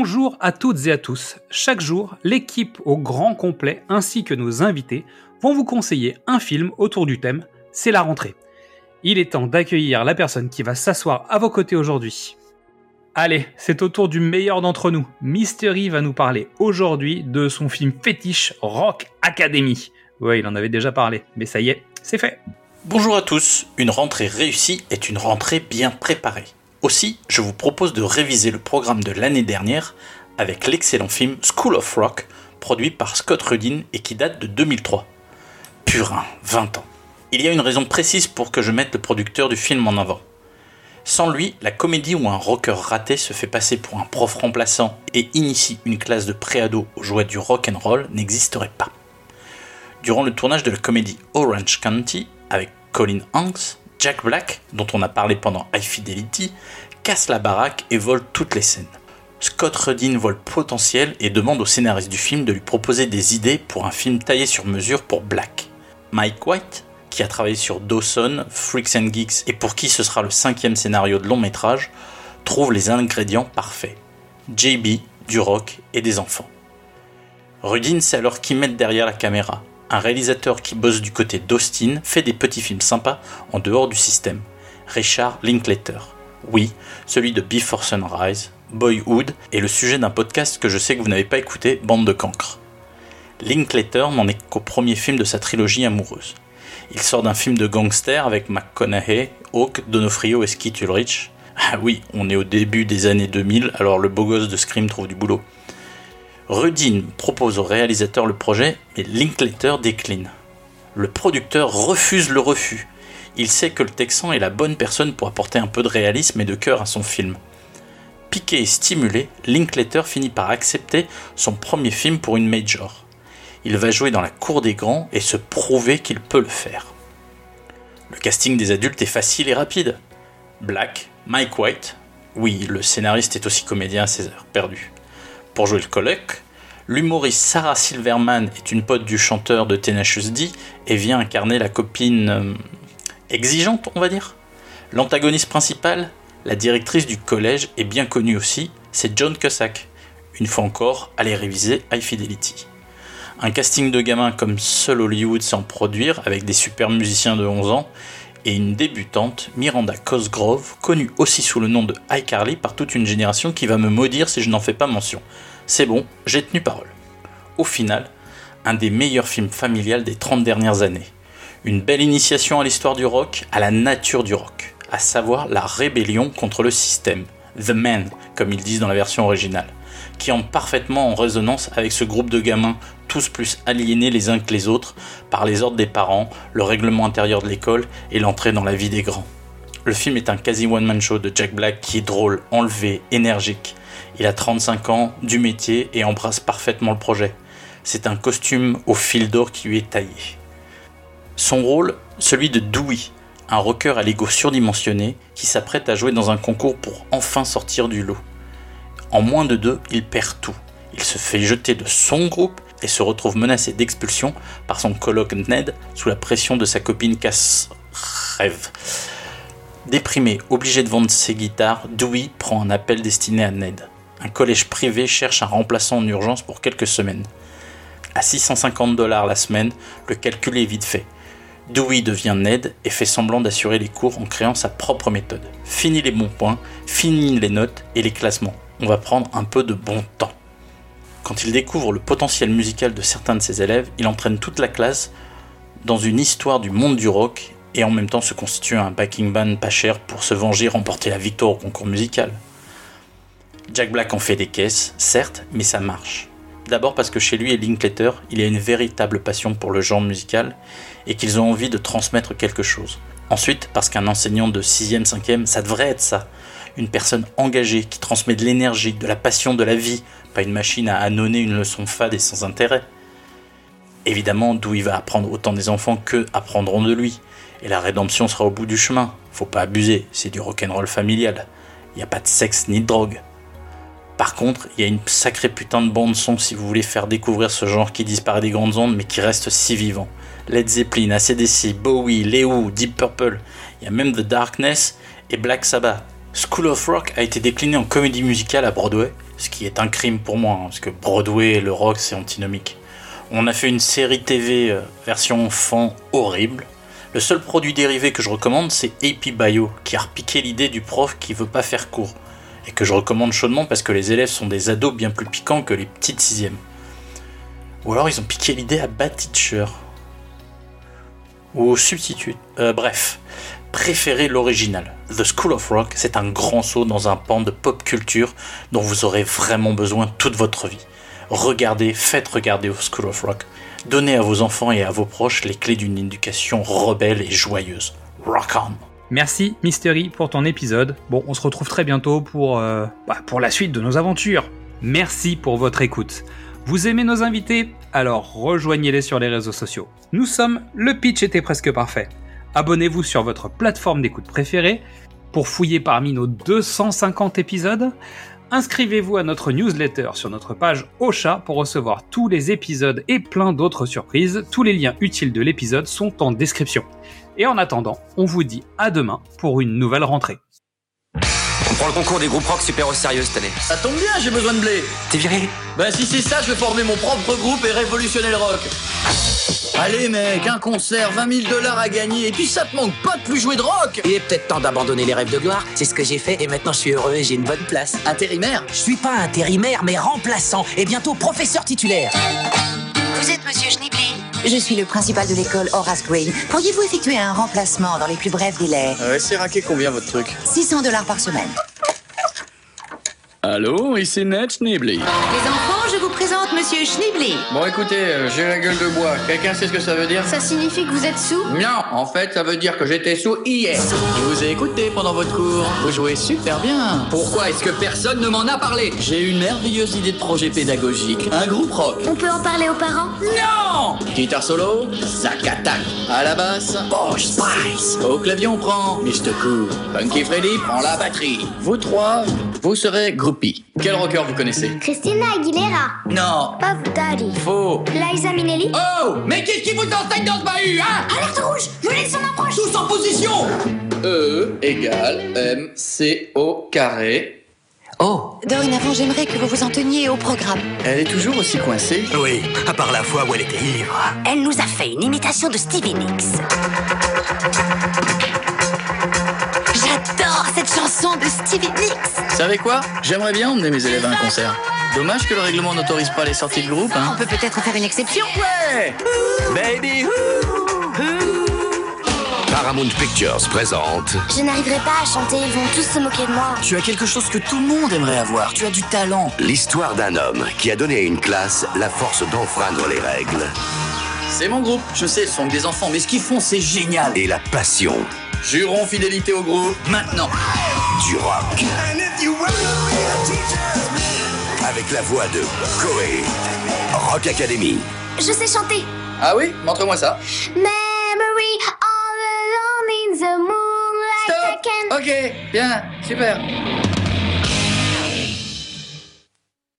Bonjour à toutes et à tous. Chaque jour, l'équipe au grand complet ainsi que nos invités vont vous conseiller un film autour du thème C'est la rentrée. Il est temps d'accueillir la personne qui va s'asseoir à vos côtés aujourd'hui. Allez, c'est au tour du meilleur d'entre nous. Mystery va nous parler aujourd'hui de son film fétiche Rock Academy. Ouais, il en avait déjà parlé, mais ça y est, c'est fait. Bonjour à tous, une rentrée réussie est une rentrée bien préparée. Aussi, je vous propose de réviser le programme de l'année dernière avec l'excellent film School of Rock, produit par Scott Rudin et qui date de 2003. Purin, 20 ans. Il y a une raison précise pour que je mette le producteur du film en avant. Sans lui, la comédie où un rocker raté se fait passer pour un prof remplaçant et initie une classe de préado aux joies du rock and roll n'existerait pas. Durant le tournage de la comédie Orange County avec Colin Hanks, Jack Black, dont on a parlé pendant High Fidelity, casse la baraque et vole toutes les scènes. Scott Rudin voit le potentiel et demande au scénariste du film de lui proposer des idées pour un film taillé sur mesure pour Black. Mike White, qui a travaillé sur Dawson, Freaks and Geeks et pour qui ce sera le cinquième scénario de long métrage, trouve les ingrédients parfaits. JB, du rock et des enfants. Rudin sait alors qui mettre derrière la caméra, un réalisateur qui bosse du côté d'Austin fait des petits films sympas en dehors du système. Richard Linklater. Oui, celui de Before Sunrise, Boyhood est le sujet d'un podcast que je sais que vous n'avez pas écouté, Bande de cancres. Linklater n'en est qu'au premier film de sa trilogie amoureuse. Il sort d'un film de gangster avec McConaughey, Hawke, Donofrio et Skeet Ulrich. Ah oui, on est au début des années 2000, alors le beau gosse de Scream trouve du boulot. Rudin propose au réalisateur le projet, mais Linklater décline. Le producteur refuse le refus. Il sait que le Texan est la bonne personne pour apporter un peu de réalisme et de cœur à son film. Piqué et stimulé, Linklater finit par accepter son premier film pour une major. Il va jouer dans la cour des grands et se prouver qu'il peut le faire. Le casting des adultes est facile et rapide. Black, Mike White, oui, le scénariste est aussi comédien à ses heures perdues pour jouer le colloque. L'humoriste Sarah Silverman est une pote du chanteur de Tenacious D et vient incarner la copine euh, exigeante, on va dire. L'antagoniste principal, la directrice du collège, est bien connue aussi, c'est John Cusack. Une fois encore, allez réviser High Fidelity. Un casting de gamins comme seul Hollywood sans produire, avec des super musiciens de 11 ans, et une débutante, Miranda Cosgrove, connue aussi sous le nom de iCarly par toute une génération qui va me maudire si je n'en fais pas mention. C'est bon, j'ai tenu parole. Au final, un des meilleurs films familiales des 30 dernières années. Une belle initiation à l'histoire du rock, à la nature du rock, à savoir la rébellion contre le système, The Man, comme ils disent dans la version originale, qui entre parfaitement en résonance avec ce groupe de gamins, tous plus aliénés les uns que les autres, par les ordres des parents, le règlement intérieur de l'école et l'entrée dans la vie des grands. Le film est un quasi one-man show de Jack Black qui est drôle, enlevé, énergique, il a 35 ans, du métier et embrasse parfaitement le projet. C'est un costume au fil d'or qui lui est taillé. Son rôle, celui de Dewey, un rocker à l'ego surdimensionné qui s'apprête à jouer dans un concours pour enfin sortir du lot. En moins de deux, il perd tout. Il se fait jeter de son groupe et se retrouve menacé d'expulsion par son coloc Ned sous la pression de sa copine Cass Rêve. Déprimé, obligé de vendre ses guitares, Dewey prend un appel destiné à Ned un collège privé cherche un remplaçant en urgence pour quelques semaines. À 650 dollars la semaine, le calcul est vite fait. Dewey devient Ned et fait semblant d'assurer les cours en créant sa propre méthode. Fini les bons points, fini les notes et les classements. On va prendre un peu de bon temps. Quand il découvre le potentiel musical de certains de ses élèves, il entraîne toute la classe dans une histoire du monde du rock et en même temps se constitue un backing band pas cher pour se venger et remporter la victoire au concours musical. Jack Black en fait des caisses, certes, mais ça marche. D'abord parce que chez lui et Linklater, il y a une véritable passion pour le genre musical et qu'ils ont envie de transmettre quelque chose. Ensuite, parce qu'un enseignant de 6e, 5e, ça devrait être ça. Une personne engagée qui transmet de l'énergie, de la passion, de la vie, pas une machine à annonner une leçon fade et sans intérêt. Évidemment, d'où va apprendre autant des enfants que apprendront de lui. Et la rédemption sera au bout du chemin. Faut pas abuser, c'est du rock'n'roll familial. Il a pas de sexe ni de drogue. Par contre, il y a une sacrée putain de bande son si vous voulez faire découvrir ce genre qui disparaît des grandes ondes mais qui reste si vivant. Led Zeppelin, ACDC, Bowie, Leo, Deep Purple, il y a même The Darkness et Black Sabbath. School of Rock a été décliné en comédie musicale à Broadway, ce qui est un crime pour moi, hein, parce que Broadway et le rock c'est antinomique. On a fait une série TV euh, version enfant horrible. Le seul produit dérivé que je recommande c'est AP Bio, qui a repiqué l'idée du prof qui veut pas faire cours, et que je recommande chaudement parce que les élèves sont des ados bien plus piquants que les petites sixièmes. Ou alors ils ont piqué l'idée à Bad Teacher. Ou substitut. Euh, bref, préférez l'original. The School of Rock, c'est un grand saut dans un pan de pop culture dont vous aurez vraiment besoin toute votre vie. Regardez, faites regarder au School of Rock. Donnez à vos enfants et à vos proches les clés d'une éducation rebelle et joyeuse. Rock on! Merci Mystery pour ton épisode. Bon, on se retrouve très bientôt pour, euh, bah, pour la suite de nos aventures. Merci pour votre écoute. Vous aimez nos invités? Alors rejoignez-les sur les réseaux sociaux. Nous sommes Le Pitch était presque parfait. Abonnez-vous sur votre plateforme d'écoute préférée pour fouiller parmi nos 250 épisodes. Inscrivez-vous à notre newsletter sur notre page Ocha pour recevoir tous les épisodes et plein d'autres surprises. Tous les liens utiles de l'épisode sont en description. Et en attendant, on vous dit à demain pour une nouvelle rentrée. Prend le concours des groupes rock super au sérieux cette année. Ça tombe bien, j'ai besoin de blé. T'es viré Ben si c'est ça, je vais former mon propre groupe et révolutionner le rock. Allez mec, un concert, 20 000 dollars à gagner, et puis ça te manque pas de plus jouer de rock Il est peut-être temps d'abandonner les rêves de gloire. C'est ce que j'ai fait et maintenant je suis heureux et j'ai une bonne place. Intérimaire? Je suis pas intérimaire mais remplaçant et bientôt professeur titulaire. Vous êtes Monsieur Schneebly Je suis le principal de l'école Horace Green. Pourriez-vous effectuer un remplacement dans les plus brefs délais? Ouais, c'est raqué combien votre truc? 600 dollars par semaine. Allô, ici Ned Schneebly. Les enfants, je vous présente Monsieur Schneebly. Bon écoutez, euh, j'ai la gueule de bois. Quelqu'un sait ce que ça veut dire? Ça signifie que vous êtes sous? Non, en fait, ça veut dire que j'étais sous hier. Je vous ai écouté pendant votre cours. Vous jouez super bien. Pourquoi est-ce que personne ne m'en a parlé? J'ai une merveilleuse idée de projet pédagogique. Un groupe rock. On peut en parler aux parents? Non Guitare solo, sac attaque. À la basse, Posh Spice. Au clavier, on prend Mr. Cool. Funky Freddy prend la batterie. Vous trois, vous serez groupies. Quel rocker vous connaissez Christina Aguilera, Non. Puff Daddy, Faux. Liza Minnelli. Oh Mais qu'est-ce qui vous enseigne dans ce bahut, hein Alerte rouge, Julie s'en approche. Tous en position E égale M C O carré. Oh Dorénavant, j'aimerais que vous vous en teniez au programme. Elle est toujours aussi coincée Oui, à part la fois où elle était ivre. Elle nous a fait une imitation de Stevie Nicks. J'adore cette chanson de Stevie Nicks. Savez quoi J'aimerais bien emmener mes élèves à un concert. Dommage que le règlement n'autorise pas les sorties de groupe, On hein peut peut-être faire une exception. Ouais Baby Paramount Pictures présente Je n'arriverai pas à chanter, ils vont tous se moquer de moi. Tu as quelque chose que tout le monde aimerait avoir. Tu as du talent. l'histoire d'un homme qui a donné à une classe la force d'enfreindre les règles C'est mon groupe. Je sais, ce sont des enfants, mais ce qu'ils font, c'est génial. et la passion Jurons fidélité au groupe, maintenant. Du rock. Avec la voix de Koé. Rock Academy. Je sais chanter. Ah oui Montre-moi ça. Memory all alone in the moonlight I Stop can... Ok, bien, super.